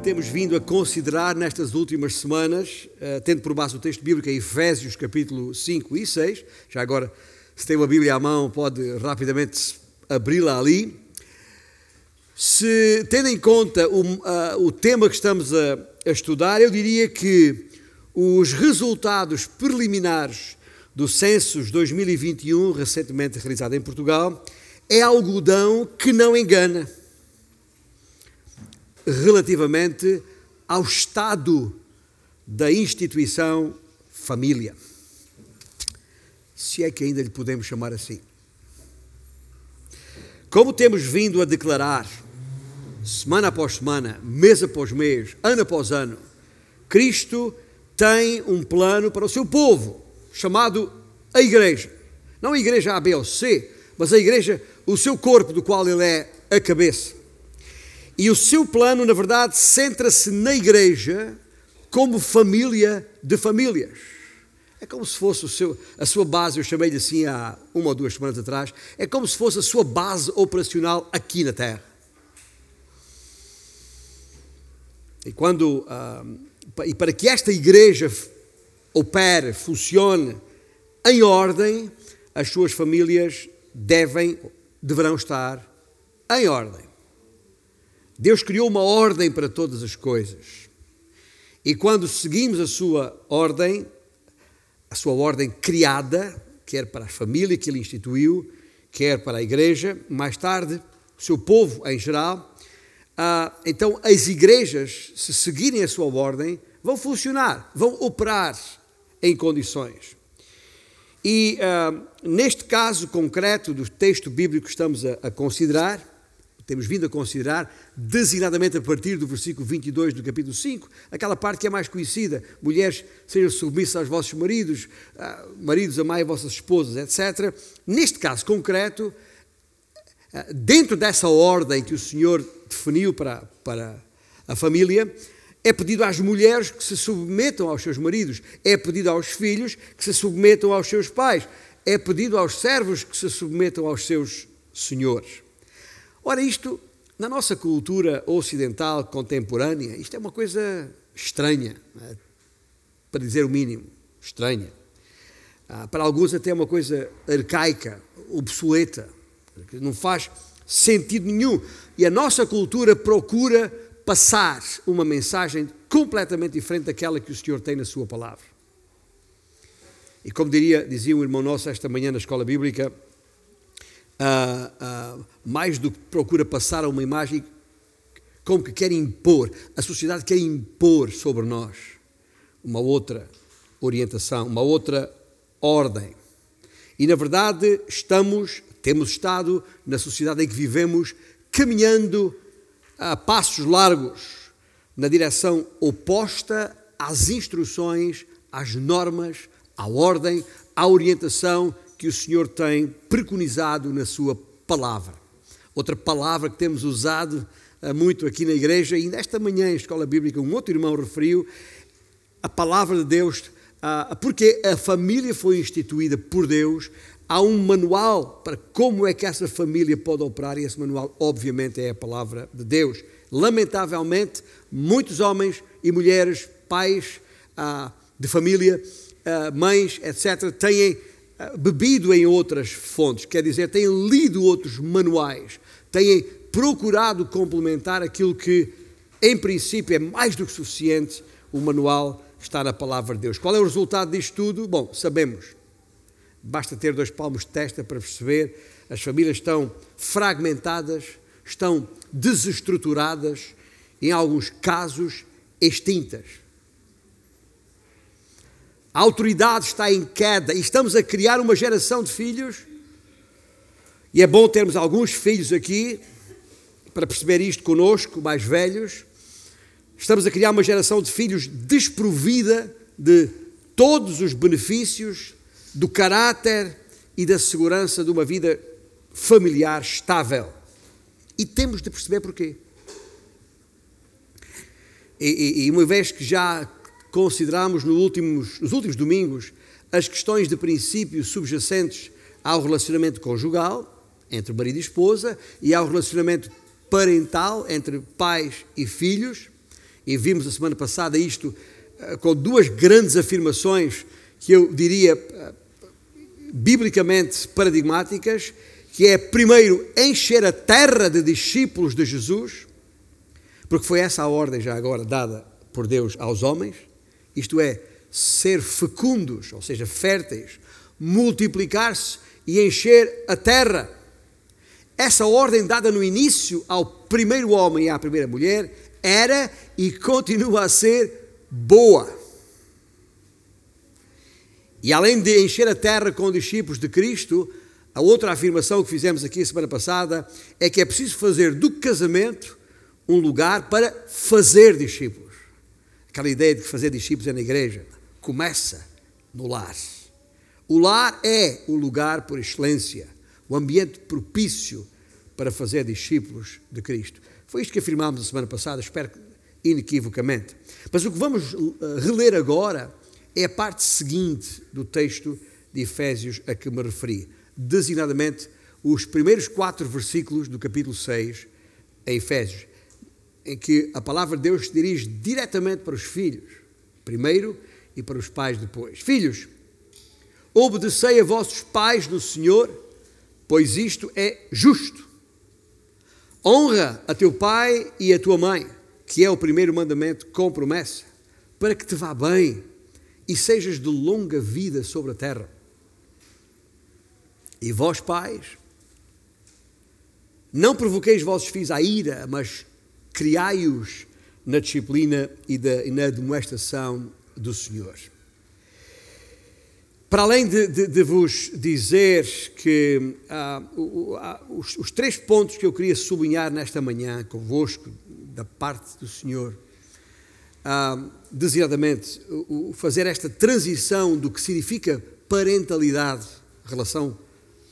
que temos vindo a considerar nestas últimas semanas, uh, tendo por base o texto bíblico em Efésios capítulo 5 e 6. Já agora, se tem uma Bíblia à mão, pode rapidamente abri-la ali. Se tendo em conta o, uh, o tema que estamos a, a estudar, eu diria que os resultados preliminares do Census 2021, recentemente realizado em Portugal, é algodão que não engana relativamente ao estado da instituição família. Se é que ainda lhe podemos chamar assim. Como temos vindo a declarar, semana após semana, mês após mês, ano após ano, Cristo tem um plano para o seu povo, chamado a Igreja. Não a Igreja A, B ou C, mas a Igreja, o seu corpo, do qual ele é a cabeça. E o seu plano, na verdade, centra-se na igreja como família de famílias. É como se fosse seu, a sua base, eu chamei-lhe assim há uma ou duas semanas atrás, é como se fosse a sua base operacional aqui na Terra. E quando uh, e para que esta igreja opere, funcione em ordem, as suas famílias devem, deverão estar em ordem. Deus criou uma ordem para todas as coisas. E quando seguimos a sua ordem, a sua ordem criada, quer para a família que ele instituiu, quer para a igreja, mais tarde, o seu povo em geral, ah, então as igrejas, se seguirem a sua ordem, vão funcionar, vão operar em condições. E ah, neste caso concreto do texto bíblico que estamos a, a considerar, temos vindo a considerar, designadamente a partir do versículo 22 do capítulo 5, aquela parte que é mais conhecida: mulheres, sejam submissas aos vossos maridos, ah, maridos, amai vossas esposas, etc. Neste caso concreto, ah, dentro dessa ordem que o Senhor definiu para, para a família, é pedido às mulheres que se submetam aos seus maridos, é pedido aos filhos que se submetam aos seus pais, é pedido aos servos que se submetam aos seus senhores. Ora, isto, na nossa cultura ocidental contemporânea, isto é uma coisa estranha, é? para dizer o mínimo, estranha. Ah, para alguns até é uma coisa arcaica, obsoleta, não faz sentido nenhum. E a nossa cultura procura passar uma mensagem completamente diferente daquela que o Senhor tem na sua palavra. E como diria, dizia um irmão nosso esta manhã na escola bíblica, uh, uh, mais do que procura passar a uma imagem como que quer impor, a sociedade quer impor sobre nós uma outra orientação, uma outra ordem. E na verdade estamos, temos estado na sociedade em que vivemos caminhando a passos largos na direção oposta às instruções, às normas, à ordem, à orientação que o Senhor tem preconizado na Sua palavra. Outra palavra que temos usado eh, muito aqui na igreja, e nesta manhã em escola bíblica, um outro irmão referiu a palavra de Deus, ah, porque a família foi instituída por Deus, há um manual para como é que essa família pode operar, e esse manual, obviamente, é a palavra de Deus. Lamentavelmente, muitos homens e mulheres, pais ah, de família, ah, mães, etc., têm bebido em outras fontes, quer dizer, têm lido outros manuais, têm procurado complementar aquilo que, em princípio, é mais do que suficiente, o manual está na palavra de Deus. Qual é o resultado disto tudo? Bom, sabemos. Basta ter dois palmos de testa para perceber. As famílias estão fragmentadas, estão desestruturadas, em alguns casos extintas. A autoridade está em queda e estamos a criar uma geração de filhos. E é bom termos alguns filhos aqui para perceber isto conosco, mais velhos. Estamos a criar uma geração de filhos desprovida de todos os benefícios do caráter e da segurança de uma vida familiar estável. E temos de perceber porquê. E, e, e uma vez que já consideramos no últimos, nos últimos domingos as questões de princípio subjacentes ao relacionamento conjugal, entre marido e esposa, e ao relacionamento parental, entre pais e filhos, E vimos a semana passada isto uh, com duas grandes afirmações que eu diria uh, biblicamente paradigmáticas, que é primeiro encher a terra de discípulos de Jesus, porque foi essa a ordem já agora dada por Deus aos homens, isto é, ser fecundos, ou seja, férteis, multiplicar-se e encher a terra. Essa ordem dada no início ao primeiro homem e à primeira mulher era e continua a ser boa. E além de encher a terra com discípulos de Cristo, a outra afirmação que fizemos aqui a semana passada é que é preciso fazer do casamento um lugar para fazer discípulos. Aquela ideia de fazer discípulos é na igreja. Começa no lar. O lar é o lugar por excelência, o ambiente propício para fazer discípulos de Cristo. Foi isto que afirmámos a semana passada, espero que inequivocamente. Mas o que vamos eh, reler agora é a parte seguinte do texto de Efésios a que me referi, designadamente os primeiros quatro versículos do capítulo 6 em Efésios, em que a palavra de Deus se dirige diretamente para os filhos, primeiro, e para os pais depois. Filhos, obedecei a vossos pais no Senhor, pois isto é justo. Honra a teu pai e a tua mãe, que é o primeiro mandamento com promessa, para que te vá bem e sejas de longa vida sobre a terra. E vós, pais, não provoqueis vossos filhos à ira, mas criai-os na disciplina e, da, e na demonstração do Senhor. Para além de, de, de vos dizer que ah, os, os, três pontos que eu queria sublinhar nesta manhã convosco, da parte do Senhor, ah, designadamente, o, o fazer esta transição do que significa parentalidade, relação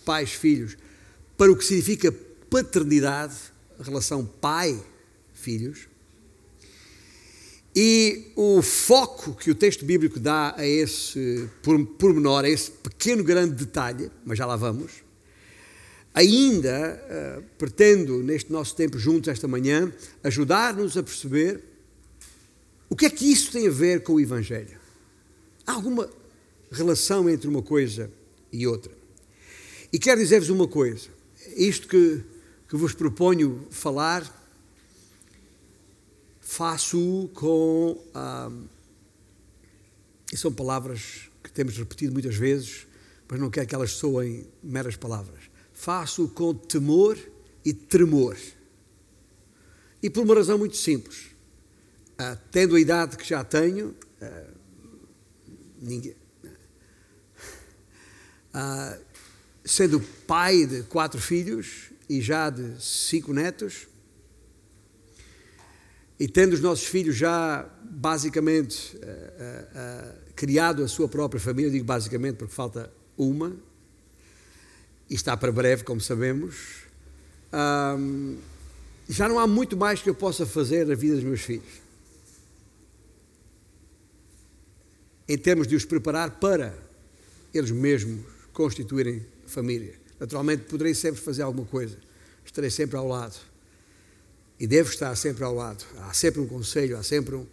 pais-filhos, para o que significa paternidade, relação pai-filhos, e o foco que o texto bíblico dá a esse pormenor, a esse pequeno grande detalhe, mas já lá vamos, ainda uh, pretendo, neste nosso tempo juntos esta manhã, ajudar-nos a perceber o que é que isso tem a ver com o Evangelho. Há alguma relação entre uma coisa e outra. E quero dizer-vos uma coisa: isto que, que vos proponho falar faço com. Ah, são palavras que temos repetido muitas vezes, mas não quero que elas soem meras palavras. Faço com temor e tremor. E por uma razão muito simples. Ah, tendo a idade que já tenho, ah, ninguém. Ah, sendo pai de quatro filhos e já de cinco netos, e tendo os nossos filhos já basicamente uh, uh, uh, criado a sua própria família, digo basicamente porque falta uma, e está para breve, como sabemos, já não há muito mais que eu possa fazer na vida dos meus filhos. Em termos de os preparar para eles mesmos constituírem família. Naturalmente, poderei sempre fazer alguma coisa, estarei sempre ao lado e devo estar sempre ao lado. Há sempre um conselho, há sempre um,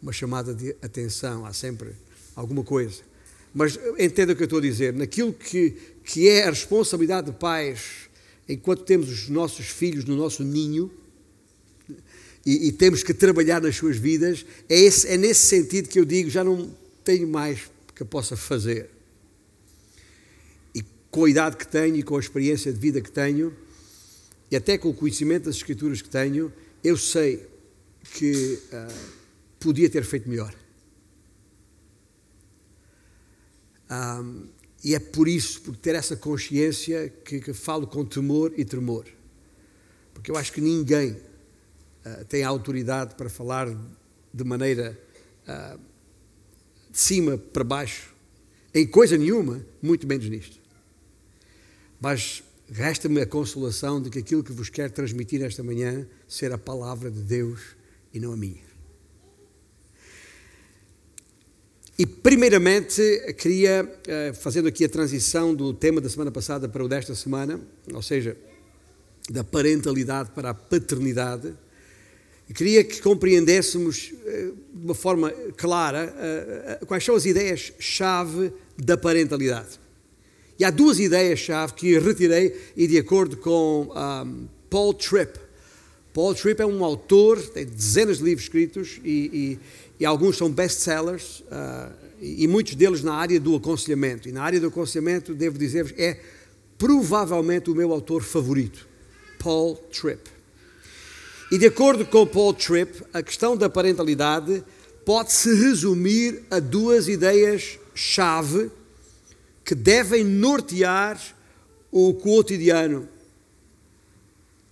uma chamada de atenção, há sempre alguma coisa. Mas entenda o que eu estou a dizer, naquilo que, que é a responsabilidade de pais, enquanto temos os nossos filhos no nosso ninho, e, e, temos que trabalhar nas suas vidas, é, esse, é nesse sentido que eu digo: já não tenho mais que eu possa fazer. E com a idade que tenho e com a experiência de vida que tenho, e até com o conhecimento das Escrituras que tenho, eu sei que uh, podia ter feito melhor. Um, e é por isso, por ter essa consciência, que, que, falo com temor e tremor. Porque eu acho que ninguém uh, tem a autoridade para falar de maneira uh, de cima para baixo, em coisa nenhuma, muito menos nisto. Mas Resta-me a consolação de que aquilo que vos quero transmitir esta manhã ser a palavra de Deus e não a minha. E, primeiramente, queria, eh, fazendo aqui a transição do tema da semana passada para o desta semana, ou seja, da parentalidade para a paternidade, queria que compreendêssemos eh, de uma forma clara eh, quais são as ideias-chave da parentalidade. E há duas ideias-chave que retirei e de acordo com um, Paul Tripp. Paul Tripp é um autor, tem dezenas de livros escritos e, e, e alguns são best-sellers uh, e, e muitos deles na área do aconselhamento. E na área do aconselhamento, devo dizer-vos, é provavelmente o meu autor favorito, Paul Tripp. E de acordo com Paul Tripp, a questão da parentalidade pode-se resumir a duas ideias-chave que devem nortear o cotidiano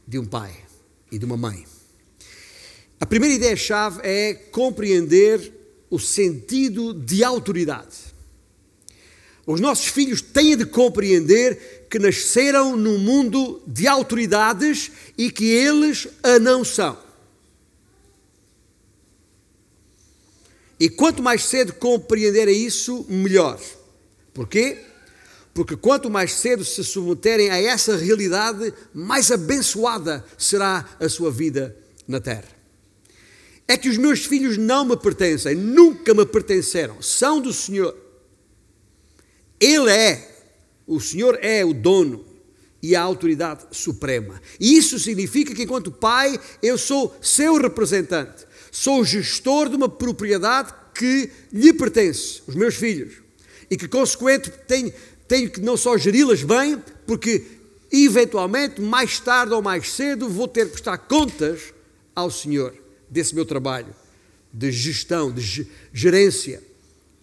de um pai e de uma mãe. A primeira ideia-chave é compreender o sentido de autoridade. Os nossos filhos têm de compreender que nasceram num mundo de autoridades e que eles a não são. E quanto mais cedo compreenderem isso, melhor. Porquê? Porque quanto mais cedo se submeterem a essa realidade, mais abençoada será a sua vida na terra. É que os meus filhos não me pertencem, nunca me pertenceram, são do Senhor. Ele é, o Senhor é o dono e a autoridade suprema. E isso significa que, enquanto pai, eu sou seu representante, sou gestor de uma propriedade que lhe pertence, os meus filhos e que, consequente, tenho, tenho que não só geri-las bem, porque eventualmente, mais tarde ou mais cedo, vou ter que prestar contas ao Senhor desse meu trabalho de gestão, de gerência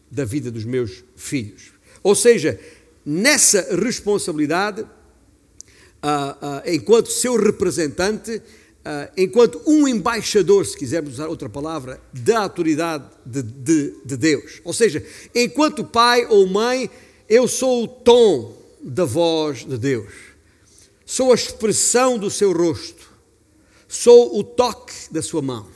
da vida dos meus filhos. Ou seja, nessa responsabilidade, uh, uh, enquanto seu representante, enquanto um embaixador, se quisermos usar outra palavra, da autoridade de, de, de Deus. Ou seja, enquanto pai ou mãe, eu sou o tom da voz de Deus, sou a expressão do seu rosto, sou o toque da sua mão.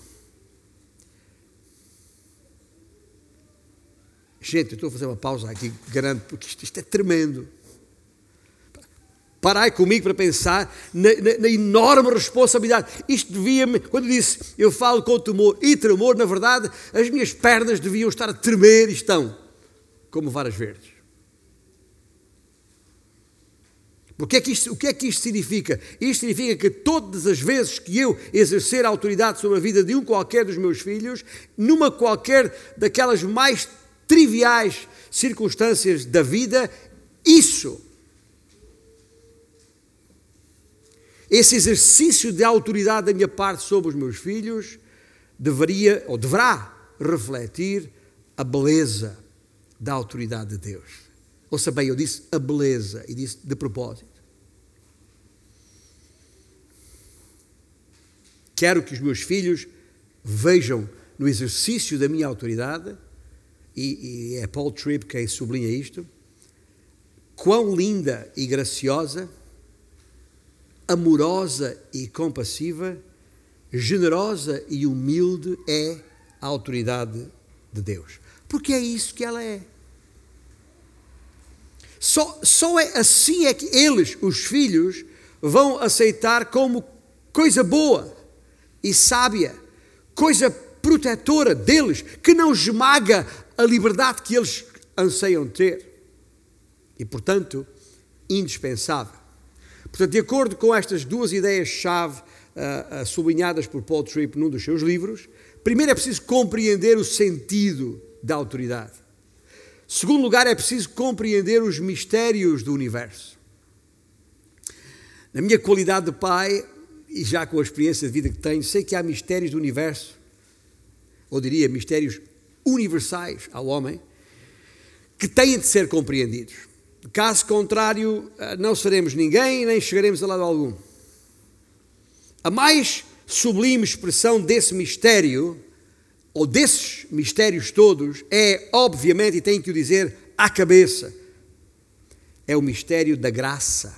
Gente, eu estou a fazer uma pausa aqui grande, porque isto, isto é tremendo. Parai comigo para pensar na, na, na enorme responsabilidade. Isto devia-me, quando disse eu falo com temor e tremor, na verdade, as minhas pernas deviam estar a tremer e estão, como varas verdes. Porque é que isto, o que é que isto significa? Isto significa que todas as vezes que eu exercer a autoridade sobre a vida de um qualquer dos meus filhos, numa qualquer daquelas mais triviais circunstâncias da vida, isso Esse exercício de autoridade da minha parte sobre os meus filhos deveria ou deverá refletir a beleza da autoridade de Deus. Ouça bem, eu disse a beleza e disse de propósito. Quero que os meus filhos vejam no exercício da minha autoridade, e, e é Paul Tripp quem sublinha isto, quão linda e graciosa amorosa e compassiva, generosa e humilde é a autoridade de Deus. Porque é isso que ela é. Só, só é assim é que eles, os filhos, vão aceitar como coisa boa e sábia, coisa protetora deles, que não esmaga a liberdade que eles anseiam ter. E, portanto, indispensável. Portanto, de acordo com estas duas ideias-chave uh, sublinhadas por Paul Tripp num dos seus livros, primeiro é preciso compreender o sentido da autoridade. Segundo lugar, é preciso compreender os mistérios do universo. Na minha qualidade de pai, e já com a experiência de vida que tenho, sei que há mistérios do universo, ou diria mistérios universais ao homem, que têm de ser compreendidos. Caso contrário, eh, não seremos ninguém nem chegaremos a lado algum. A mais sublime expressão desse mistério, ou desses mistérios todos, é, obviamente, e tenho que o dizer à cabeça, é o mistério da graça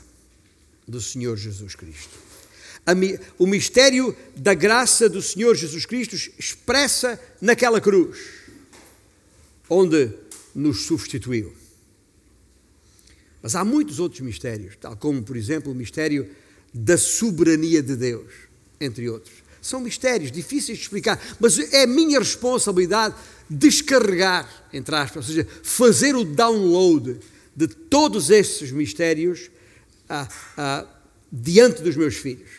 do Senhor Jesus Cristo. O mistério da graça do Senhor Jesus Cristo expressa naquela cruz, onde nos substituiu. Mas há muitos outros mistérios, tal como, por exemplo, o mistério da soberania de Deus, entre outros. São mistérios difíceis de explicar, mas é minha responsabilidade descarregar, entre aspas, ou seja, fazer o download de todos esses mistérios ah, ah, diante dos meus filhos.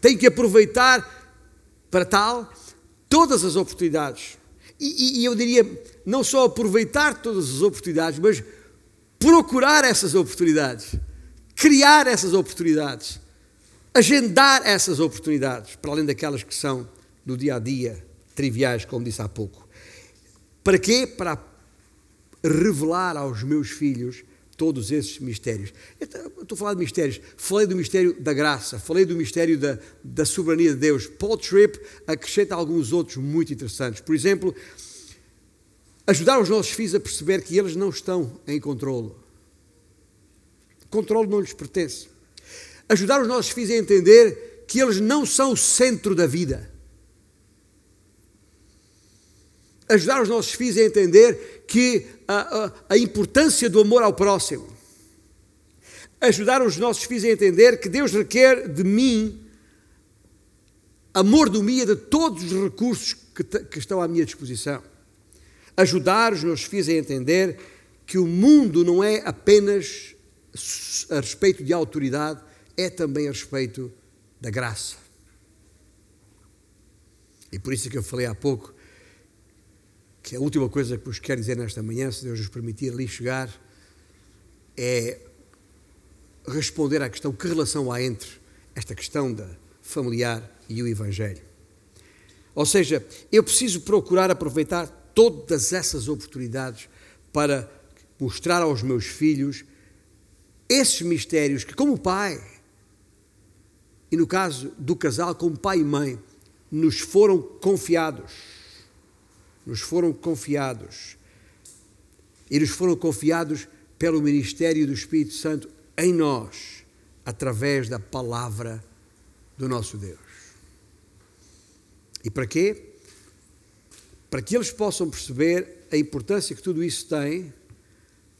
Tenho que aproveitar para tal todas as oportunidades. E, e, e eu diria, não só aproveitar todas as oportunidades, mas procurar essas oportunidades, criar essas oportunidades, agendar essas oportunidades, para além daquelas que são do dia a dia, triviais, como disse há pouco. Para quê? Para revelar aos meus filhos todos esses mistérios. Eu estou a falar de mistérios. Falei do mistério da graça, falei do mistério da, da soberania de Deus. Paul Tripp acrescenta alguns outros muito interessantes. Por exemplo, ajudar os nossos filhos a perceber que eles não estão em controle. Controle não lhes pertence. Ajudar os nossos filhos a entender que eles não são o centro da vida. Ajudar os nossos filhos a entender que a, a, a importância do amor ao próximo. Ajudar os nossos filhos a entender que Deus requer de mim mim e de todos os recursos que, que estão à minha disposição ajudar os meus filhos a entender que o mundo não é apenas a respeito de autoridade, é também a respeito da graça. E por isso é que eu falei há pouco que a última coisa que vos quero dizer nesta manhã, se Deus nos permitir ali chegar, é responder à questão que relação há entre esta questão da familiar e o Evangelho. Ou seja, eu preciso procurar aproveitar todas essas oportunidades para mostrar aos meus filhos esses mistérios que, como pai, e no caso do casal, como pai e mãe, nos foram confiados. Nos foram confiados. E nos foram confiados pelo ministério do Espírito Santo em nós, através da palavra do nosso Deus. E para quê? Para que eles possam perceber a importância que tudo isso tem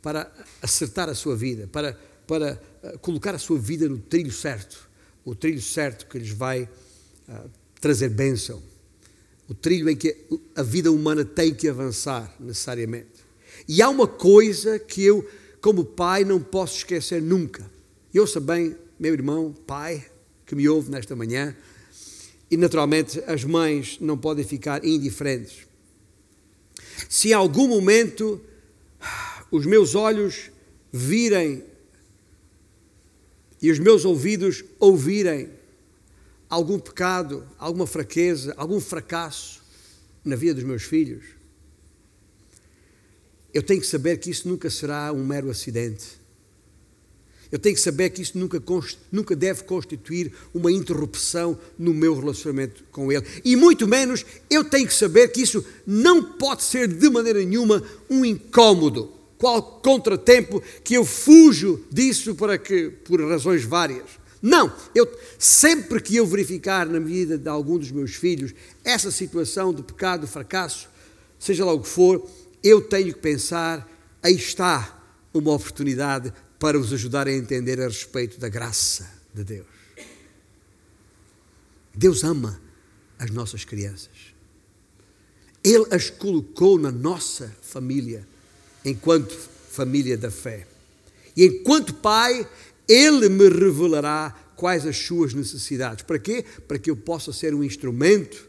para acertar a sua vida, para, para eh, colocar a sua vida no trilho certo, o trilho certo que lhes vai uh, trazer bênção, o trilho em que a vida humana tem que avançar necessariamente. E há uma coisa que eu, como pai, não posso esquecer nunca. Eu ouça bem, meu irmão, pai, que me ouve nesta manhã, e naturalmente as mães não podem ficar indiferentes se em algum momento os meus olhos virem e os meus ouvidos ouvirem algum pecado, alguma fraqueza, algum fracasso na vida dos meus filhos, eu tenho que saber que isso nunca será um mero acidente. Eu tenho que saber que isso nunca, nunca deve constituir uma interrupção no meu relacionamento com Ele. E muito menos eu tenho que saber que isso não pode ser de maneira nenhuma um incômodo, qual contratempo que eu fujo disso para que, por razões várias. Não, eu sempre que eu verificar na vida de algum dos meus filhos essa situação de pecado, fracasso, seja lá o que for, eu tenho que pensar, aí está uma oportunidade para os ajudar a entender a respeito da graça de Deus. Deus ama as nossas crianças. Ele as colocou na nossa família, enquanto família da fé. E enquanto pai, Ele me revelará quais as suas necessidades. Para quê? Para que eu possa ser um instrumento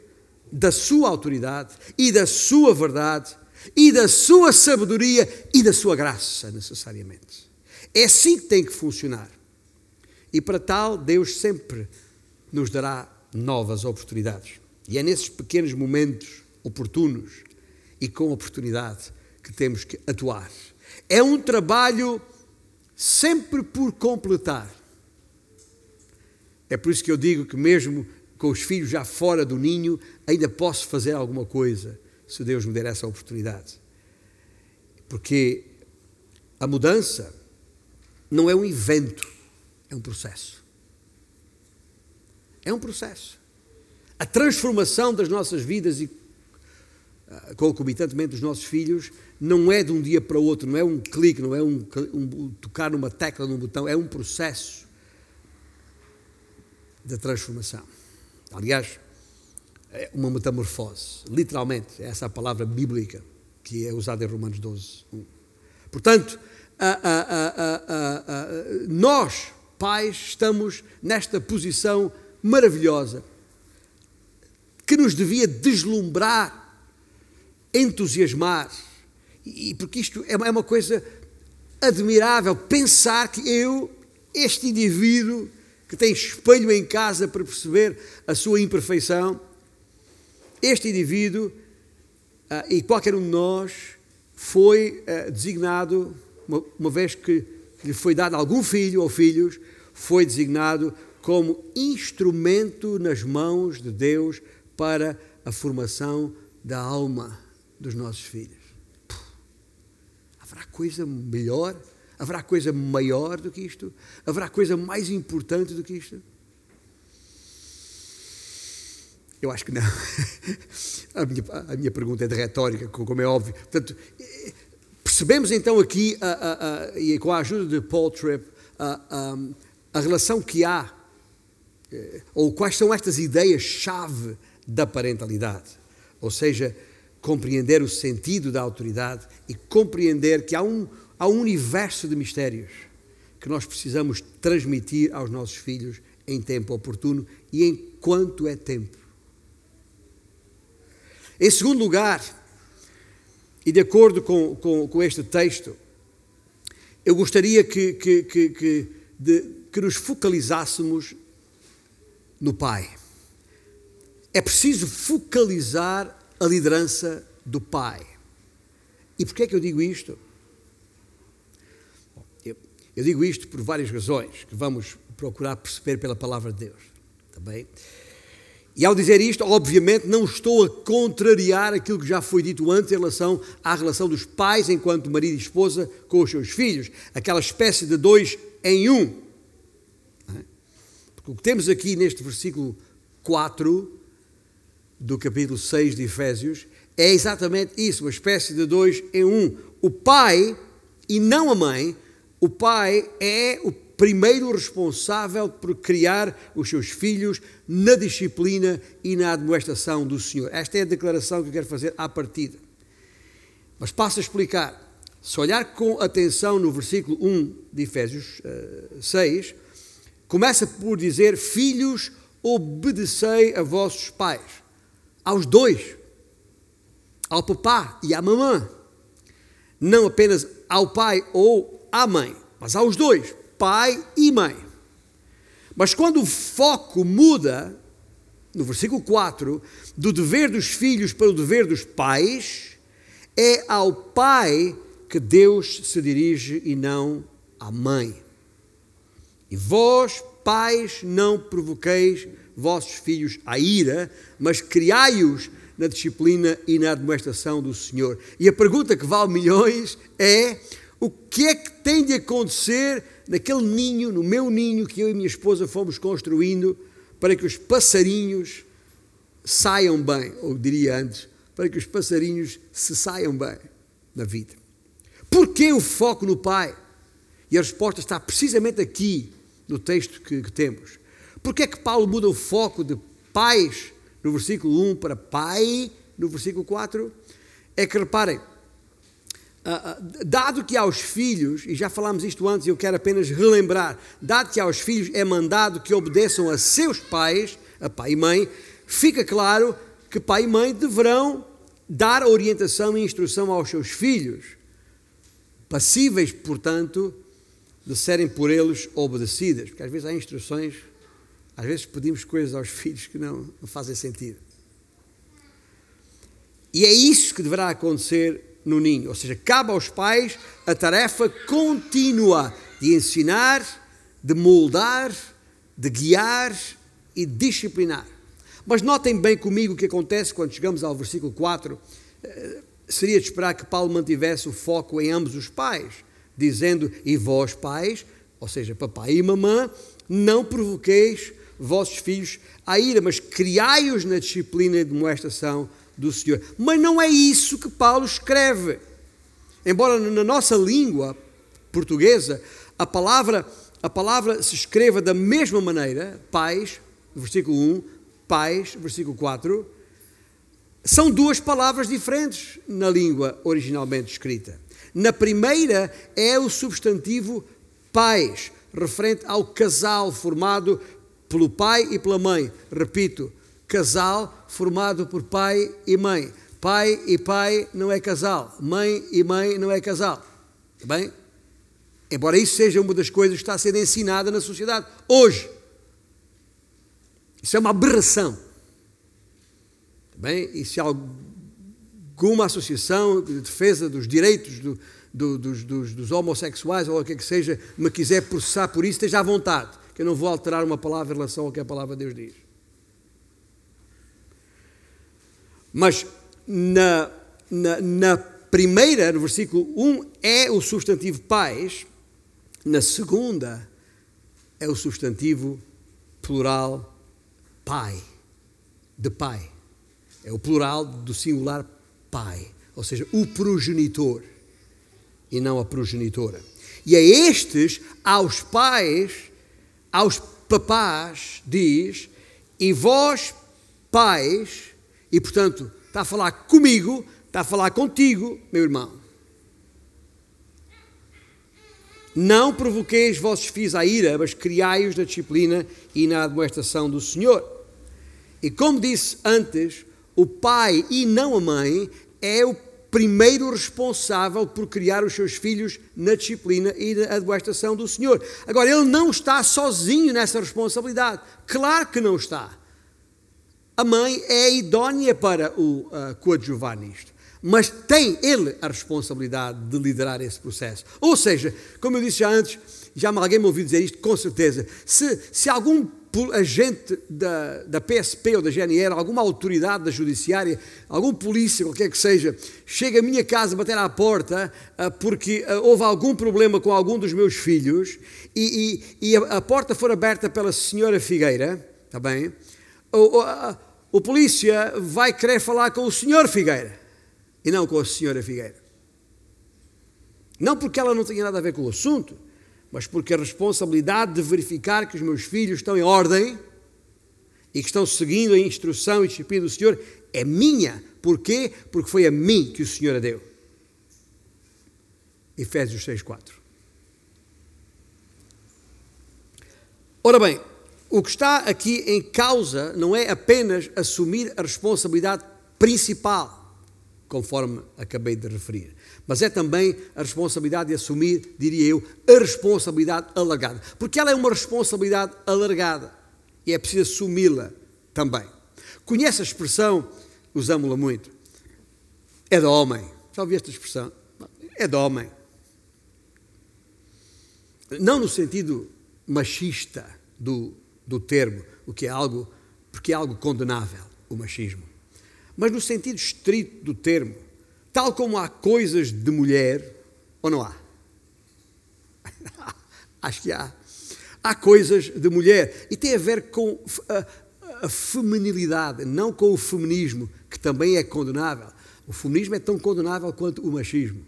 da sua autoridade e da sua verdade e da sua sabedoria e da sua graça, necessariamente. É assim que tem que funcionar. E para tal, Deus sempre nos dará novas oportunidades. E é nesses pequenos momentos oportunos e com oportunidade que temos que atuar. É um trabalho sempre por completar. É por isso que eu digo que, mesmo com os filhos já fora do ninho, ainda posso fazer alguma coisa, se Deus me der essa oportunidade. Porque a mudança não é um evento, é um processo. É um processo. A transformação das nossas vidas e ah, concomitantemente dos nossos filhos não é de um dia para o outro, não é um clique, não é um, um tocar numa tecla, num botão, é um processo de transformação. Aliás, é uma metamorfose, literalmente, é essa a palavra bíblica que é usada em Romanos 12. Portanto, nós, pais, estamos nesta posição maravilhosa que nos devia deslumbrar, entusiasmar, e porque isto é uma coisa admirável, pensar que eu, este indivíduo que tem espelho em casa para perceber a sua imperfeição, este indivíduo e qualquer um de nós foi designado, uma, uma vez que lhe foi dado algum filho ou filhos, foi designado como instrumento nas mãos de Deus para a formação da alma dos nossos filhos. Haverá coisa melhor? Haverá coisa maior do que isto? Haverá coisa mais importante do que isto? Eu acho que não. A minha, a minha pergunta é de retórica, como é óbvio. Portanto, percebemos então aqui, a, a, e com a ajuda de Paul Tripp, a, relação que há, eh, ou quais são estas ideias-chave da parentalidade. Ou seja, compreender o sentido da autoridade e compreender que há um, há um universo de mistérios que nós precisamos transmitir aos nossos filhos em tempo oportuno e enquanto é tempo. Em segundo lugar, e de acordo com, com, com este texto, eu gostaria que, que, que, que, de, que nos focalizássemos no Pai. É preciso focalizar a liderança do Pai. E porquê é que eu digo isto? Eu, eu digo isto por várias razões que vamos procurar perceber pela palavra de Deus. Também. Tá e ao dizer isto, obviamente, não estou a contrariar aquilo que já foi dito antes em relação à relação dos pais enquanto marido e esposa com os seus filhos, aquela espécie de dois em um. É? Porque o que temos aqui neste versículo 4 do capítulo 6 de Efésios é exatamente isso, uma espécie de dois em um. O pai e não a mãe, o pai é o primeiro responsável por criar os seus filhos na disciplina e na admoestação do Senhor. Esta é a declaração que eu quero fazer à partida. Mas passo a explicar. Se olhar com atenção no versículo 1 de Efésios uh, eh, 6, começa por dizer: Filhos, obedecei a vossos pais aos dois, ao papá e à mamã. Não apenas ao pai ou à mãe, mas aos dois, pai e mãe. Mas quando o foco muda, no versículo 4, do dever dos filhos para o dever dos pais, é ao pai que Deus se dirige e não à mãe. E vós, pais, não provoqueis vossos filhos à ira, mas criai-os na disciplina e na admoestação do Senhor. E a pergunta que vale milhões é: o que é que tem de acontecer naquele ninho, no meu ninho que eu e minha esposa fomos construindo, para que os passarinhos saiam bem, ou diria antes, para que os passarinhos se saiam bem na vida? Porquê o foco no Pai? E a resposta está precisamente aqui no texto que, que temos. Porquê é que Paulo muda o foco de pais no versículo 1 para pai no versículo 4? É que reparem, dado que aos filhos, e já falámos isto antes eu quero apenas relembrar, dado que aos filhos é mandado que obedeçam a seus pais, a pai e mãe, fica claro que pai e mãe deverão dar orientação e instrução aos seus filhos, passíveis, portanto, de serem por eles obedecidas, porque às vezes há instruções às vezes pedimos coisas aos filhos que não, não fazem sentido. E é isso que deverá acontecer no ninho, ou seja, cabe aos pais a tarefa contínua de ensinar, de moldar, de guiar e disciplinar. Mas notem bem comigo o que acontece quando chegamos ao versículo 4. Eh, seria de esperar que Paulo mantivesse o foco em ambos os pais, dizendo: E vós, pais, ou seja, papai e mamã, não provoqueis vossos filhos à ira, mas criai-os na disciplina e demonstração do Senhor. Mas não é isso que Paulo escreve. Embora na nossa língua portuguesa a palavra, a palavra se escreva da mesma maneira, pais, versículo 1, pais, versículo 4, são duas palavras diferentes na língua originalmente escrita. Na primeira é o substantivo pais, referente ao casal formado pelo pai e pela mãe. Repito, casal formado por pai e mãe. Pai e pai não é casal. Mãe e mãe não é casal. Está bem? Embora isso seja uma das coisas que está a ser ensinada na sociedade hoje. Isso é uma aberração. Está bem? E se alguma associação de defesa dos direitos do, do, dos, dos, dos, homossexuais ou o que é que seja me quiser processar por isso, esteja à vontade, que eu não vou alterar uma palavra em relação ao que a palavra de Deus diz. Mas na, na, na primeira, no versículo 1, é o substantivo pais, na segunda, é o substantivo plural pai, de pai. É o plural do singular pai, ou seja, o progenitor e não a progenitora. E a estes, aos pais, aos papás, diz: E vós, pais, e portanto, está a falar comigo, está a falar contigo, meu irmão. Não provoqueis vossos filhos à ira, mas criai-os na disciplina e na admoestação do Senhor. E como disse antes, o pai e não a mãe é o primeiro responsável por criar os seus filhos na disciplina e na admoestação do Senhor. Agora, ele não está sozinho nessa responsabilidade. Claro que não está. A mãe é idónea para o uh, coadjuvar nisto mas tem ele a responsabilidade de liderar esse processo. Ou seja, como eu disse já antes, já alguém me ouviu dizer isto, com certeza, se, se algum agente da, da PSP ou da GNR, alguma autoridade da judiciária, algum polícia, qualquer que seja, chega à minha casa bater à porta uh, porque uh, houve algum problema com algum dos meus filhos e, e, e a, a, porta for aberta pela senhora Figueira, está bem? O, o, a, o polícia vai querer falar com o senhor Figueira e não com a senhora Figueira. Não porque ela não tenha nada a ver com o assunto, mas porque a responsabilidade de verificar que os meus filhos estão em ordem e que estão seguindo a instrução e disciplina do Senhor é minha. Porquê? Porque foi a mim que o Senhor a deu. Efésios 6,4. Ora bem, o que está aqui em causa não é apenas assumir a responsabilidade principal conforme acabei de referir. Mas é também a responsabilidade de assumir, diria eu, a responsabilidade alargada. Porque ela é uma responsabilidade alargada e é preciso assumi-la também. Conhece a expressão, usamos-la muito, é do homem. Já ouvi esta expressão? É do homem. Não no sentido machista do, do termo, o que é algo, porque é algo condenável, o machismo mas no sentido estrito do termo, tal como há coisas de mulher, ou não há? Acho que há. Há coisas de mulher e tem a ver com a, a feminilidade, não com o feminismo, que também é condenável. O feminismo é tão condenável quanto o machismo.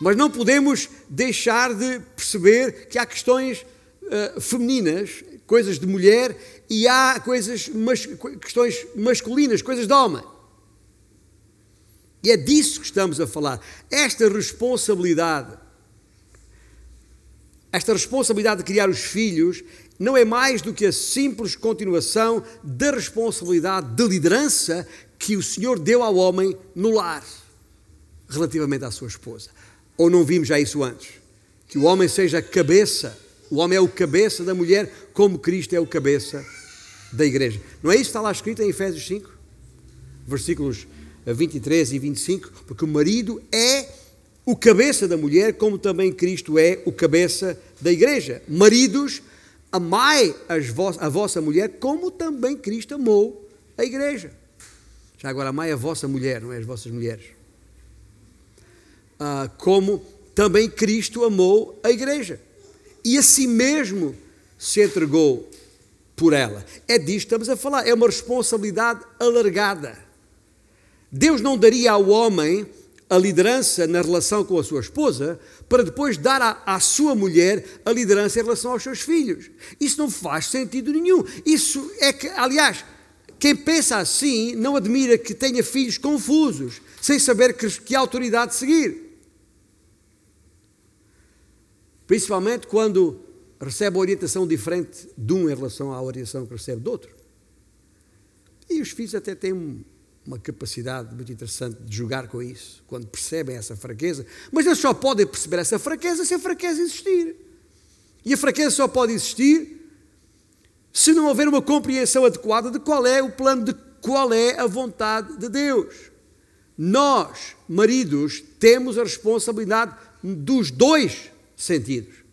Mas não podemos deixar de perceber que há questões uh, femininas, coisas de mulher, e há coisas, mas, questões masculinas, coisas de homem. E é disso que estamos a falar. Esta responsabilidade, esta responsabilidade de criar os filhos, não é mais do que a simples continuação da responsabilidade de liderança que o Senhor deu ao homem no lar, relativamente à sua esposa. Ou não vimos já isso antes? Que o homem seja a cabeça, o homem é o cabeça da mulher, como Cristo é o cabeça da igreja. Não é isso que está lá escrito em Efésios 5? Versículos 23 e 25, porque o marido é o cabeça da mulher, como também Cristo é o cabeça da igreja. Maridos, amai a vossa mulher, como também Cristo amou a igreja. Já agora, amai a vossa mulher, não é as vossas mulheres. Ah, como também Cristo amou a igreja. E a si mesmo se entregou por ela. É disto que estamos a falar. É uma responsabilidade alargada. Deus não daria ao homem a liderança na relação com a sua esposa para depois dar à, à, sua mulher a liderança em relação aos seus filhos. Isso não faz sentido nenhum. Isso é que, aliás, quem pensa assim não admira que tenha filhos confusos, sem saber que, que autoridade seguir. Principalmente quando recebe orientação diferente de um em relação à orientação que recebe do outro. E os filhos até têm uma capacidade muito interessante de jogar com isso, quando percebem essa fraqueza. Mas eles só podem perceber essa fraqueza se a fraqueza existir. E a fraqueza só pode existir se não houver uma compreensão adequada de qual é o plano, de qual é a vontade de Deus. Nós, maridos, temos a responsabilidade dos dois sentidos.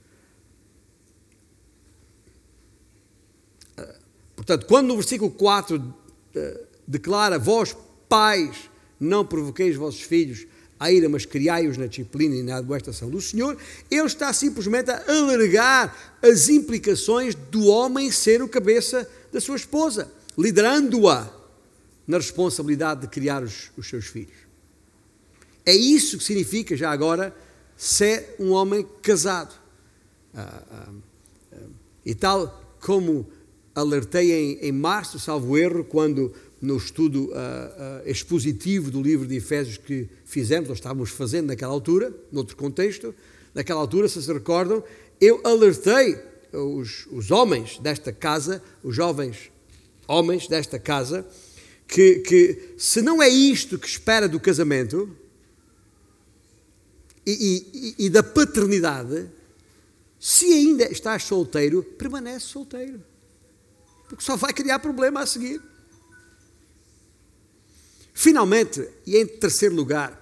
Portanto, quando no versículo 4 eh, declara: Vós, pais, não provoqueis vossos filhos a ira, mas criai-os na disciplina e na admoestação do Senhor, ele está simplesmente a alargar as implicações do homem ser o cabeça da sua esposa, liderando-a na responsabilidade de criar os, os seus filhos. É isso que significa, já agora, ser um homem casado. Ah, ah, ah, e tal como alertei em, em março, salvo erro, quando no estudo uh, expositivo do livro de Efésios que fizemos, ou estávamos fazendo naquela altura, noutro contexto, naquela altura, se se recordam, eu alertei os, os homens desta casa, os jovens homens desta casa, que, que se não é isto que espera do casamento e, e, e da paternidade, se ainda estás solteiro, permanece solteiro. Porque só vai criar problema a seguir. Finalmente, e em terceiro lugar,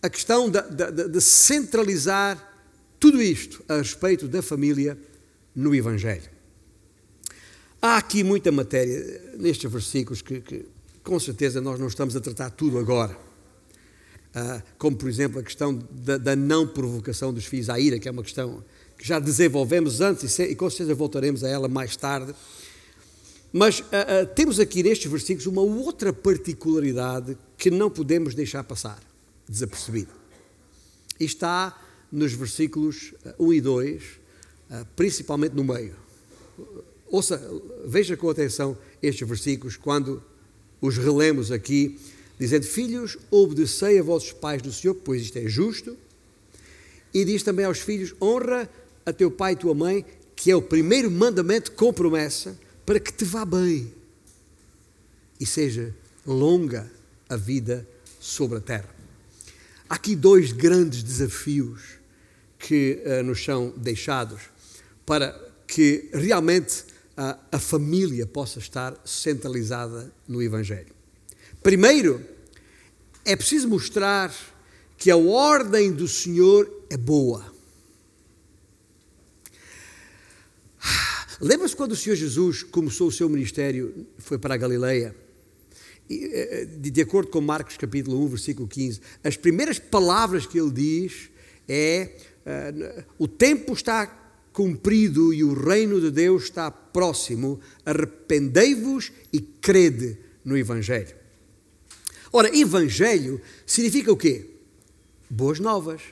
a questão de, de, de centralizar tudo isto a respeito da família no Evangelho. Há aqui muita matéria nestes versículos que, que com certeza nós não estamos a tratar tudo agora. Uh, como, por exemplo, a questão da, da, não provocação dos filhos à ira, que é uma questão que já desenvolvemos antes e com certeza voltaremos a ela mais tarde. Mas uh, uh, temos aqui nestes versículos uma outra particularidade que não podemos deixar passar desapercebida. E está nos versículos 1 e 2, uh, principalmente no meio. Ouça, veja com atenção estes versículos quando os relemos aqui, dizendo: Filhos, obedecei a vossos pais do Senhor, pois isto é justo. E diz também aos filhos: Honra a teu pai e tua mãe, que é o primeiro mandamento com promessa para que te vá bem e seja longa a vida sobre a terra. Há aqui dois grandes desafios que uh, nos são deixados para que realmente uh, a família possa estar centralizada no Evangelho. Primeiro, é preciso mostrar que a ordem do Senhor é boa. Lembra-se quando o Senhor Jesus começou o seu ministério, foi para a Galileia? Eh, eh, de acordo com Marcos capítulo 1, versículo 15, as primeiras palavras que ele diz é: uh, o tempo está cumprido e o reino de Deus está próximo, arrependei-vos e crede no Evangelho. Ora, Evangelho significa o quê? Boas novas.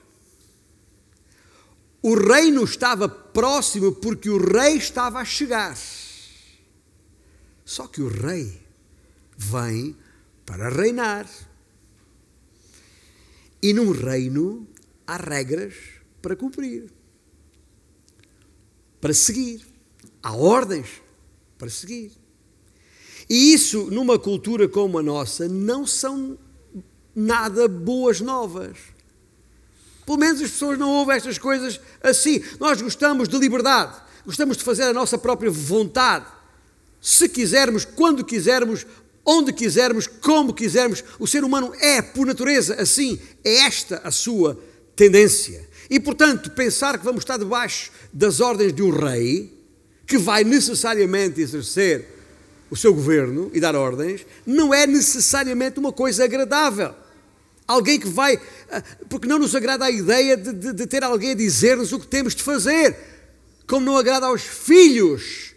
O reino estava próximo porque o rei estava a chegar. Só que o rei vem para reinar. E num reino há regras para cumprir, para seguir, há ordens para seguir. E isso, numa cultura como a nossa, não são nada boas novas. Pelo menos as pessoas não ouvem estas coisas assim. Nós gostamos de liberdade, gostamos de fazer a nossa própria vontade. Se quisermos, quando quisermos, onde quisermos, como quisermos. O ser humano é, por natureza, assim. É esta a sua tendência. E, portanto, pensar que vamos estar debaixo das ordens de um rei, que vai necessariamente exercer o seu governo e dar ordens, não é necessariamente uma coisa agradável. Alguém que vai. Ah, porque não nos agrada a ideia de, de, de ter alguém a dizer-nos o que temos de fazer. Como não agrada aos filhos.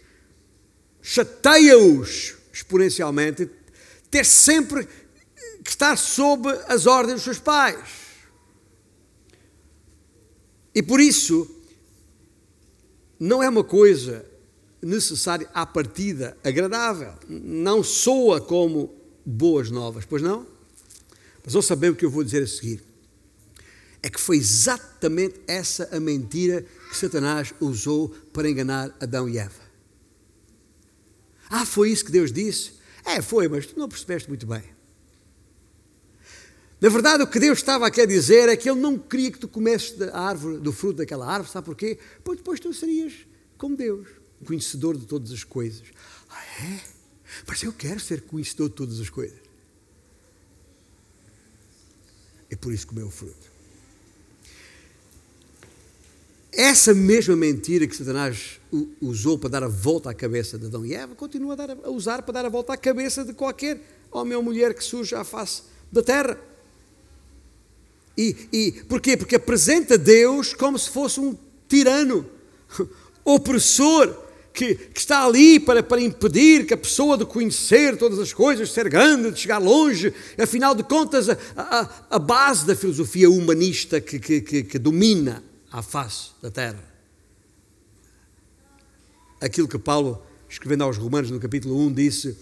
Chateia-os exponencialmente ter sempre que estar sob as ordens dos seus pais. E por isso, não é uma coisa necessário à partida agradável. Não soa como boas novas, pois não? Mas vão saber o que eu vou dizer a seguir. É que foi exatamente essa a mentira que Satanás usou para enganar Adão e Eva. Ah, foi isso que Deus disse? É, foi, mas tu não percebeste muito bem. Na verdade, o que Deus estava a querer dizer é que Ele não queria que tu comesses da árvore, do fruto daquela árvore, sabe porquê? Pois depois tu serias como Deus, conhecedor de todas as coisas. Ah, é? Mas eu quero ser conhecedor de todas as coisas. É por isso que comeu o fruto. Essa mesma mentira que Satanás usou para dar a volta à cabeça de Adão e Eva, continua a, dar, a usar para dar a volta à cabeça de qualquer homem ou mulher que surja à face da terra. E, e porquê? Porque apresenta Deus como se fosse um tirano, opressor, que, que, está ali para, para impedir que a pessoa de conhecer todas as coisas, de ser grande, de chegar longe, afinal de contas, a, a, a base da filosofia humanista que, que, que, que domina à face da terra. Aquilo que Paulo, escrevendo aos Romanos no capítulo 1, disse,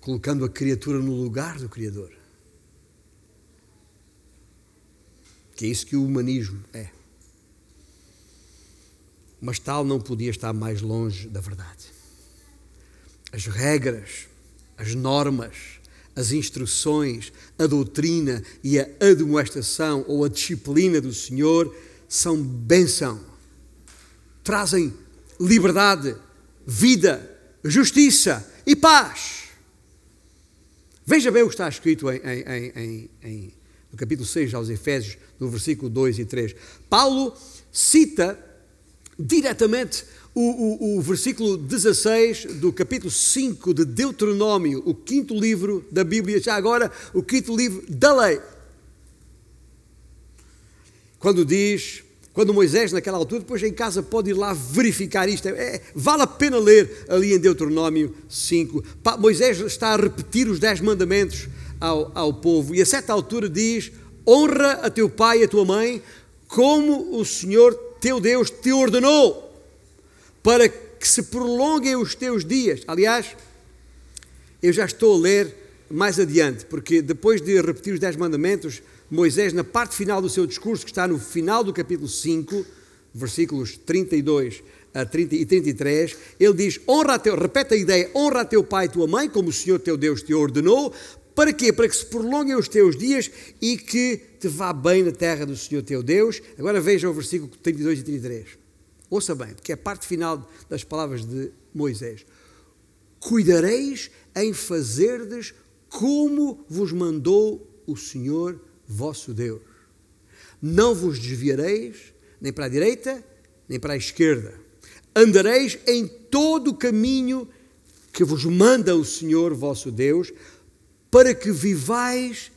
colocando a criatura no lugar do Criador. Que é isso que o humanismo é. Mas tal não podia estar mais longe da verdade. As regras, as normas, as instruções, a doutrina e a admoestação ou a disciplina do Senhor são bênção, trazem liberdade, vida, justiça e paz. Veja bem o que está escrito em, em, em, no capítulo 6 aos Efésios, no versículo 2 e 3. Paulo cita diretamente o, o, o, versículo 16 do capítulo 5 de Deuteronômio, o quinto livro da Bíblia, já agora o quinto livro da lei. Quando diz, quando Moisés, naquela altura, depois em casa pode ir lá verificar isto, é, vale a pena ler ali em Deuteronômio 5. Moisés está a repetir os dez mandamentos ao, ao povo e a certa altura diz: honra a teu pai e a tua mãe, como o Senhor teu Deus te ordenou, para que se prolonguem os teus dias. Aliás, eu já estou a ler mais adiante, porque depois de repetir os dez mandamentos, Moisés, na parte final do seu discurso, que está no final do capítulo 5, versículos 32 a 30 e 33, ele diz: honra a teu, repete a ideia, honra a teu pai e tua mãe, como o Senhor teu Deus te ordenou. Para quê? Para que se prolonguem os teus dias e que te vá bem na terra do Senhor teu Deus. Agora veja o versículo 32 e 33. Ouça bem, porque é a parte final das palavras de Moisés. Cuidareis em fazerdes como vos mandou o Senhor vosso Deus. Não vos desviareis nem para a direita, nem para a esquerda. Andareis em todo o caminho que vos manda o Senhor vosso Deus, para que vivais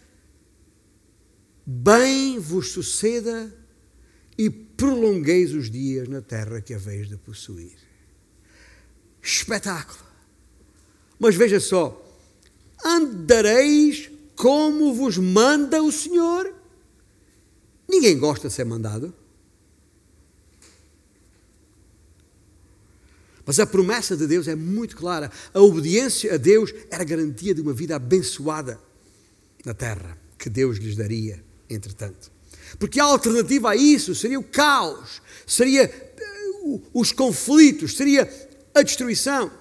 bem vos suceda e prolongueis os dias na terra que haveis de possuir. Espetáculo! Mas veja só, andareis como vos manda o Senhor. Ninguém gosta de ser mandado. Mas a promessa de Deus é muito clara. A obediência a Deus era garantia de uma vida abençoada na terra, que Deus lhes daria, entretanto. Porque a alternativa a isso seria o caos, seria eh, os conflitos, seria a destruição.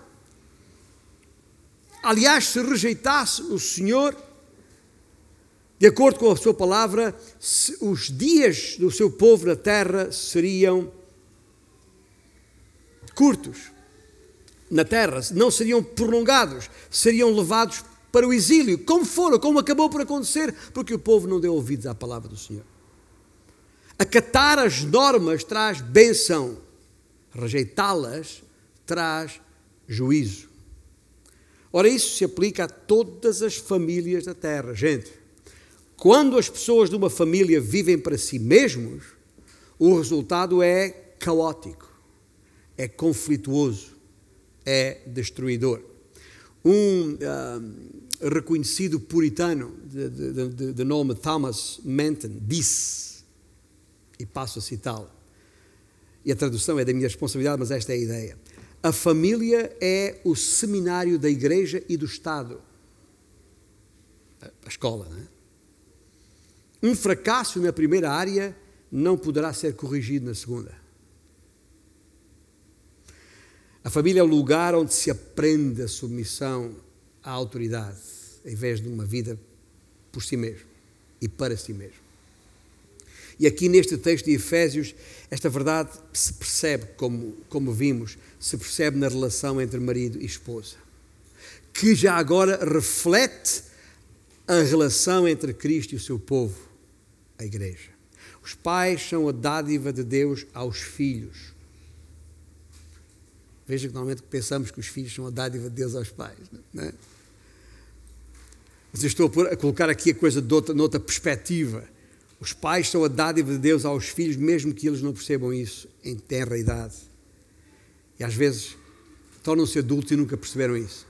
Aliás, se rejeitasse o Senhor, de acordo com a sua palavra, os dias do seu povo na terra seriam curtos na terra, não seriam prolongados, seriam levados para o exílio, como foram, como acabou por acontecer, porque o povo não deu ouvidos à palavra do Senhor. Acatar as normas traz benção, rejeitá-las traz juízo. Ora, isso se aplica a todas as famílias da terra. Gente, quando as pessoas de uma família vivem para si mesmos, o resultado é caótico, é conflituoso, é destruidor. Um uh, reconhecido puritano de, de, de, de, nome Thomas Manton disse, e passo a citá-lo, e a tradução é da minha responsabilidade, mas esta é a ideia: A família é o seminário da igreja e do Estado. A escola, não é? Um fracasso na primeira área não poderá ser corrigido na segunda. A família é o lugar onde se aprende a submissão à autoridade, em vez de uma vida por si mesmo e para si mesmo. E aqui neste texto de Efésios, esta verdade se percebe, como, como vimos, se percebe na relação entre marido e esposa, que já agora reflete a relação entre Cristo e o seu povo, a Igreja. Os pais são a dádiva de Deus aos filhos. Normalmente pensamos que os filhos são a dádiva de Deus aos pais. É? Mas eu estou a colocar aqui a coisa de outra, noutra perspectiva. Os pais são a dádiva de Deus aos filhos, mesmo que eles não percebam isso em tenra idade. E às vezes tornam-se adultos e nunca perceberam isso.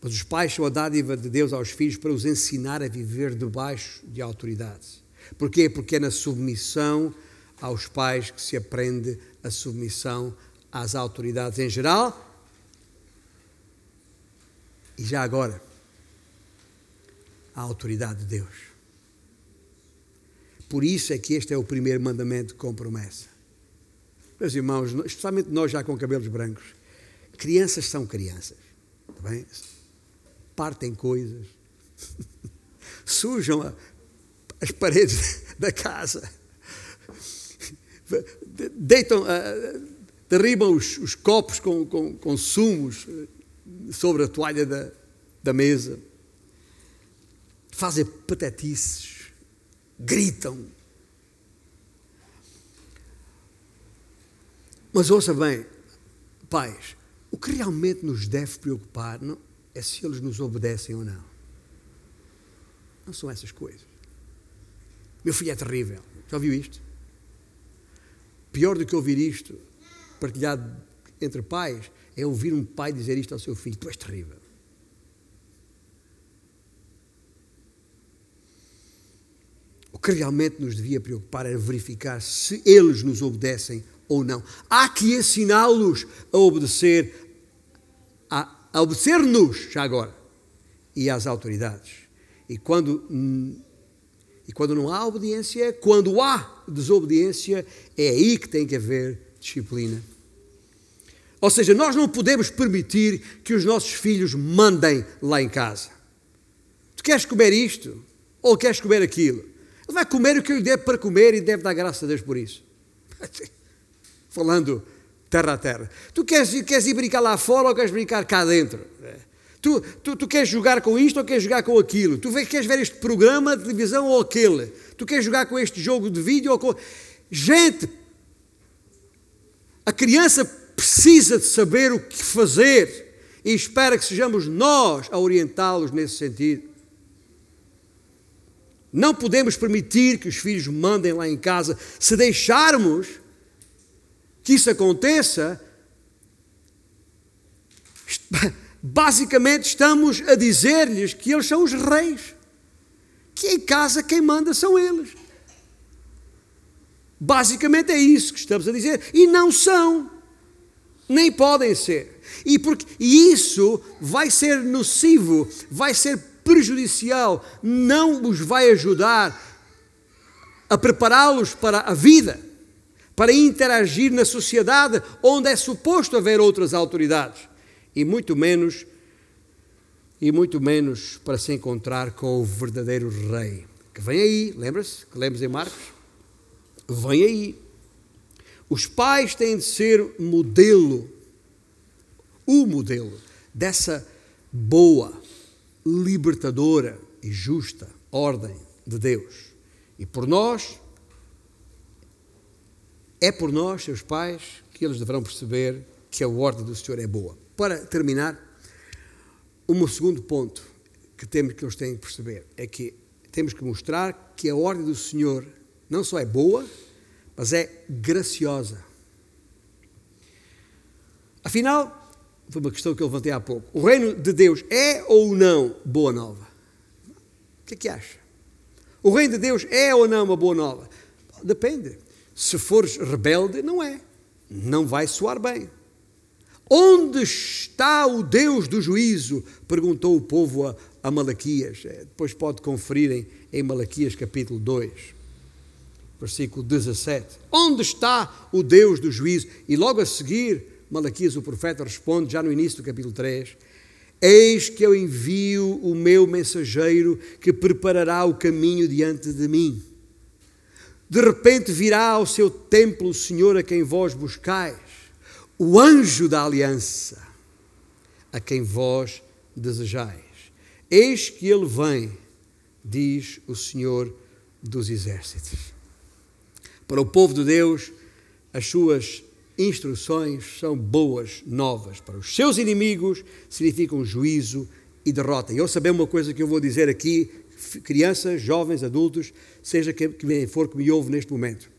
Mas os pais são a dádiva de Deus aos filhos para os ensinar a viver debaixo de autoridades. Porquê? Porque é na submissão aos pais que se aprende a submissão às autoridades em geral. E já agora, a autoridade de Deus. Por isso é que este é o primeiro mandamento com promessa. Meus irmãos, especialmente nós já com cabelos brancos, crianças são crianças, tá bem? partem coisas, sujam as paredes da casa, deitam, uh, derribam os, os copos com, com, com, sumos sobre a toalha da, da mesa, fazem patetices, gritam. Mas ouça bem, pais, o que realmente nos deve preocupar não é se eles nos obedecem ou não. Não são essas coisas. Meu filho é terrível. Já ouviu isto? Pior do que ouvir isto, partilhado entre pais, é ouvir um pai dizer isto ao seu filho: Tu és terrível. O que realmente nos devia preocupar era verificar se eles nos obedecem ou não. Há que ensiná-los a obedecer, a, a obedecer-nos, já agora, e às autoridades. E quando, e quando não há obediência, quando há desobediência, é aí que tem que haver disciplina. Ou seja, nós não podemos permitir que os nossos filhos mandem lá em casa. Tu queres comer isto? Ou queres comer aquilo? Ele vai comer o que eu lhe der para comer e deve dar graças a Deus por isso. Falando terra a terra. Tu queres, queres ir brincar lá fora ou queres brincar cá dentro? Tu, tu, tu, queres jogar com isto ou queres jogar com aquilo? Tu queres ver este programa de televisão ou aquele? Tu queres jogar com este jogo de vídeo ou com. Gente, a criança precisa de saber o que fazer e espera que sejamos nós a orientá-los nesse sentido. Não podemos permitir que os filhos mandem lá em casa. Se deixarmos que isso aconteça, basicamente estamos a dizer-lhes que eles são os reis, que em casa quem manda são eles. Basicamente é isso que estamos a dizer. E não são, nem podem ser. E, porque, e isso vai ser nocivo, vai ser prejudicial, não os vai ajudar a prepará-los para a vida, para interagir na sociedade onde é suposto haver outras autoridades, e muito menos e muito menos para se encontrar com o verdadeiro rei, que vem aí, lembra-se que lemos em Marcos? Vem aí. Os pais têm de ser modelo, o modelo dessa boa, libertadora e justa ordem de Deus. E por nós, é por nós, seus pais, que eles deverão perceber que a ordem do Senhor é boa. Para terminar, um segundo ponto que temos que eles têm que perceber é que temos que mostrar que a ordem do Senhor não só é boa, mas é graciosa. Afinal, foi uma questão que eu levantei há pouco. O reino de Deus é ou não boa nova? O que é que acha? O reino de Deus é ou não uma boa nova? Depende. Se fores rebelde, não é. Não vai soar bem. Onde está o Deus do juízo? perguntou o povo a, a Malaquias. Depois pode conferir em, em Malaquias capítulo 2, versículo 17. Onde está o Deus do juízo? E logo a seguir, Malaquias, o profeta, responde, já no início do capítulo 3, Eis que eu envio o meu mensageiro que preparará o caminho diante de mim. De repente virá ao seu templo o Senhor a quem vós buscais, o anjo da aliança, a quem vós desejais. Eis que ele vem, diz o Senhor dos exércitos. Para o povo de Deus, as suas instruções são boas novas. Para os seus inimigos, significam juízo e derrota. E eu saber uma coisa que eu vou dizer aqui, crianças, jovens, adultos, seja quem for que me ouve neste momento.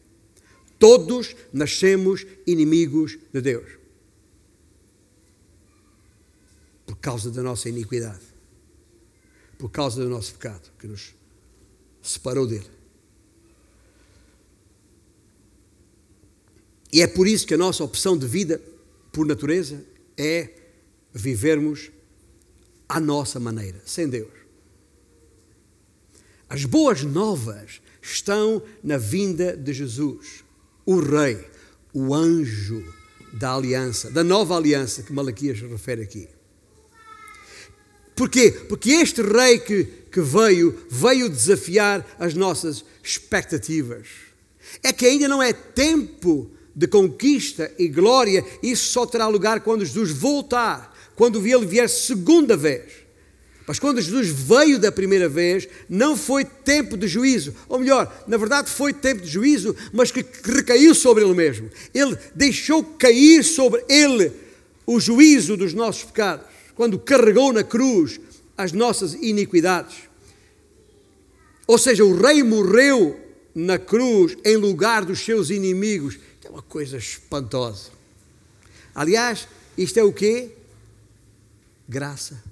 Todos nascemos inimigos de Deus. Por causa da nossa iniquidade. Por causa do nosso pecado, que nos separou dele. E é por isso que a nossa opção de vida, por natureza, é vivermos à nossa maneira, sem Deus. As boas novas estão na vinda de Jesus, o Rei, o anjo da aliança, da nova aliança que Malaquias refere aqui. Porquê? Porque este rei que, que veio, veio desafiar as nossas expectativas. É que ainda não é tempo de conquista e glória, isso só terá lugar quando Jesus voltar, quando ele vier segunda vez. Mas quando Jesus veio da primeira vez, não foi tempo de juízo. Ou melhor, na verdade foi tempo de juízo, mas que recaiu sobre ele mesmo. Ele deixou cair sobre ele o juízo dos nossos pecados, quando carregou na cruz as nossas iniquidades. Ou seja, o rei morreu na cruz em lugar dos seus inimigos é uma coisa espantosa. Aliás, isto é o quê? Graça.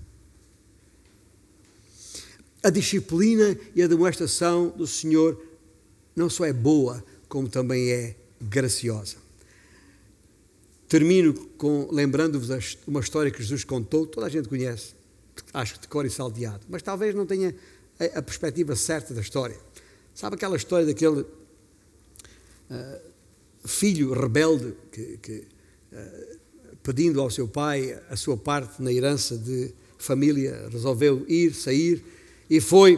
A disciplina e a demonstração do Senhor não só é boa, como também é graciosa. Termino com lembrando-vos uma história que Jesus contou, toda a gente conhece, acho que de cor e salteado, mas talvez não tenha a, perspectiva certa da história. Sabe aquela história daquele uh, filho rebelde que, que uh, pedindo ao seu pai a sua parte na herança de família, resolveu ir, sair e foi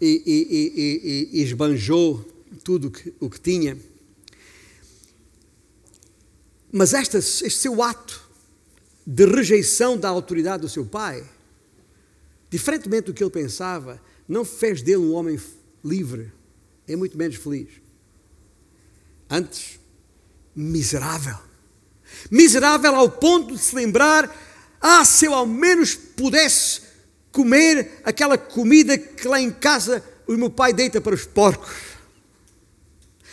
e, e, e, e esbanjou tudo que, o que tinha. Mas esta, este seu ato de rejeição da autoridade do seu pai, diferentemente do que ele pensava, não fez dele um homem livre, é muito menos feliz. Antes, miserável. Miserável ao ponto de se lembrar: ah, se eu ao menos pudesse comer aquela comida que lá em casa o meu pai deita para os porcos.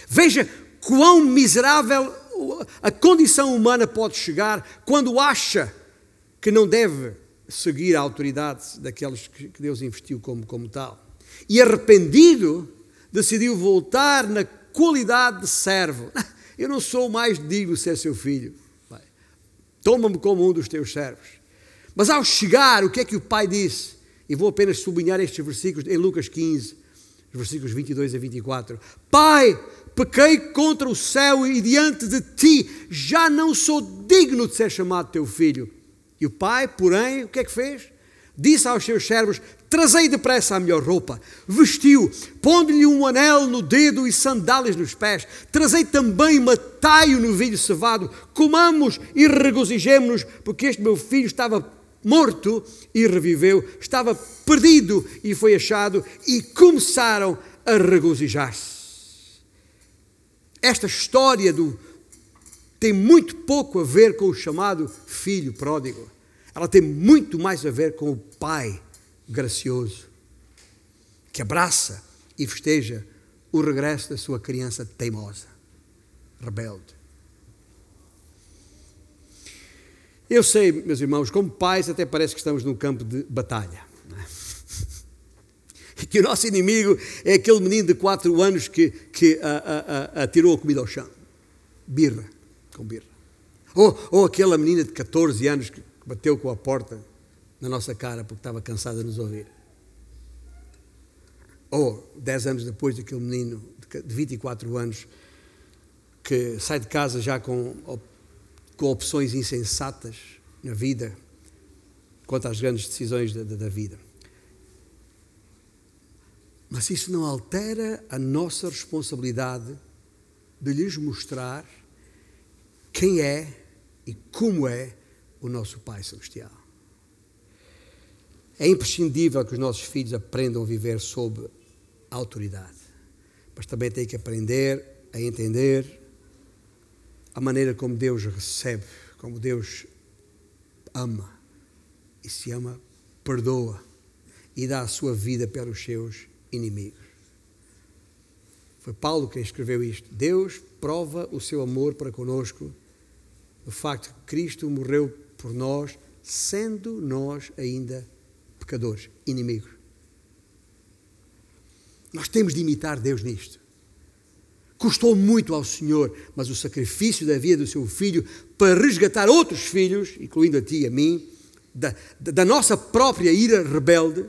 Veja quão miserável a condição humana pode chegar quando acha que não deve seguir a autoridade daqueles que Deus investiu como, como tal. E arrependido, decidiu voltar na qualidade de servo. Eu não sou mais digno de ser seu filho. Toma-me como um dos teus servos. Mas ao chegar, o que é que o pai disse? E vou apenas sublinhar estes versículos em Lucas 15, versículos 22 a 24. Pai, pequei contra o céu e diante de ti, já não sou digno de ser chamado teu filho. E o pai, porém, o que é que fez? Disse aos seus servos: Trazei depressa a melhor roupa. Vestiu, pondo-lhe um anel no dedo e sandálias nos pés. Trazei também mataio no vinho cevado. Comamos e regozijemo-nos, porque este meu filho estava morto e reviveu, estava perdido e foi achado, e começaram a regozijar-se. Esta história do, tem muito pouco a ver com o chamado filho pródigo. Ela tem muito mais a ver com o pai gracioso, que abraça e festeja o regresso da sua criança teimosa, rebelde. Eu sei, meus irmãos, como pais, até parece que estamos num campo de batalha. E que o nosso inimigo é aquele menino de 4 anos que, que a, a, a, atirou a comida ao chão. Birra, com birra. Ou, ou aquela menina de 14 anos que bateu com a porta na nossa cara porque estava cansada de nos ouvir. Ou 10 anos depois daquele menino de 24 anos que sai de casa já com, com opções insensatas na vida quanto às grandes decisões da, da vida. Mas isso não altera a nossa responsabilidade de lhes mostrar quem é e como é o nosso Pai Celestial. É imprescindível que os nossos filhos aprendam a viver sob autoridade, mas também têm que aprender a entender a maneira como Deus recebe, como Deus ama e se ama, perdoa e dá a sua vida pelos seus inimigos. Foi Paulo quem escreveu isto. Deus prova o seu amor para conosco, o facto que Cristo morreu por nós, sendo nós ainda pecadores, inimigos. Nós temos de imitar Deus nisto. Custou muito ao Senhor, mas o sacrifício da vida do seu filho para resgatar outros filhos, incluindo a ti e a mim, da, da nossa própria ira rebelde,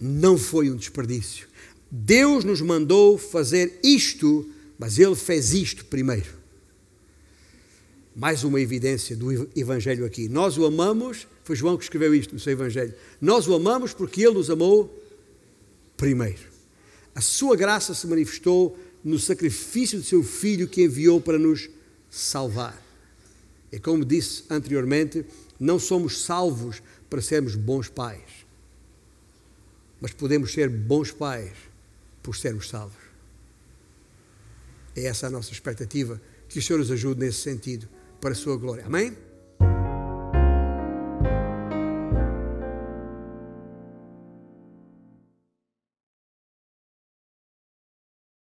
não foi um desperdício. Deus nos mandou fazer isto, mas Ele fez isto primeiro. Mais uma evidência do Evangelho aqui. Nós o amamos, foi João que escreveu isto no seu Evangelho. Nós o amamos porque Ele nos amou primeiro. A sua graça se manifestou no sacrifício do seu Filho que enviou para nos salvar. E como disse anteriormente, não somos salvos para sermos bons pais mas podemos ser bons pais por sermos salvos. É essa a nossa expectativa. Que o Senhor nos ajude nesse sentido, para a sua glória. Amém?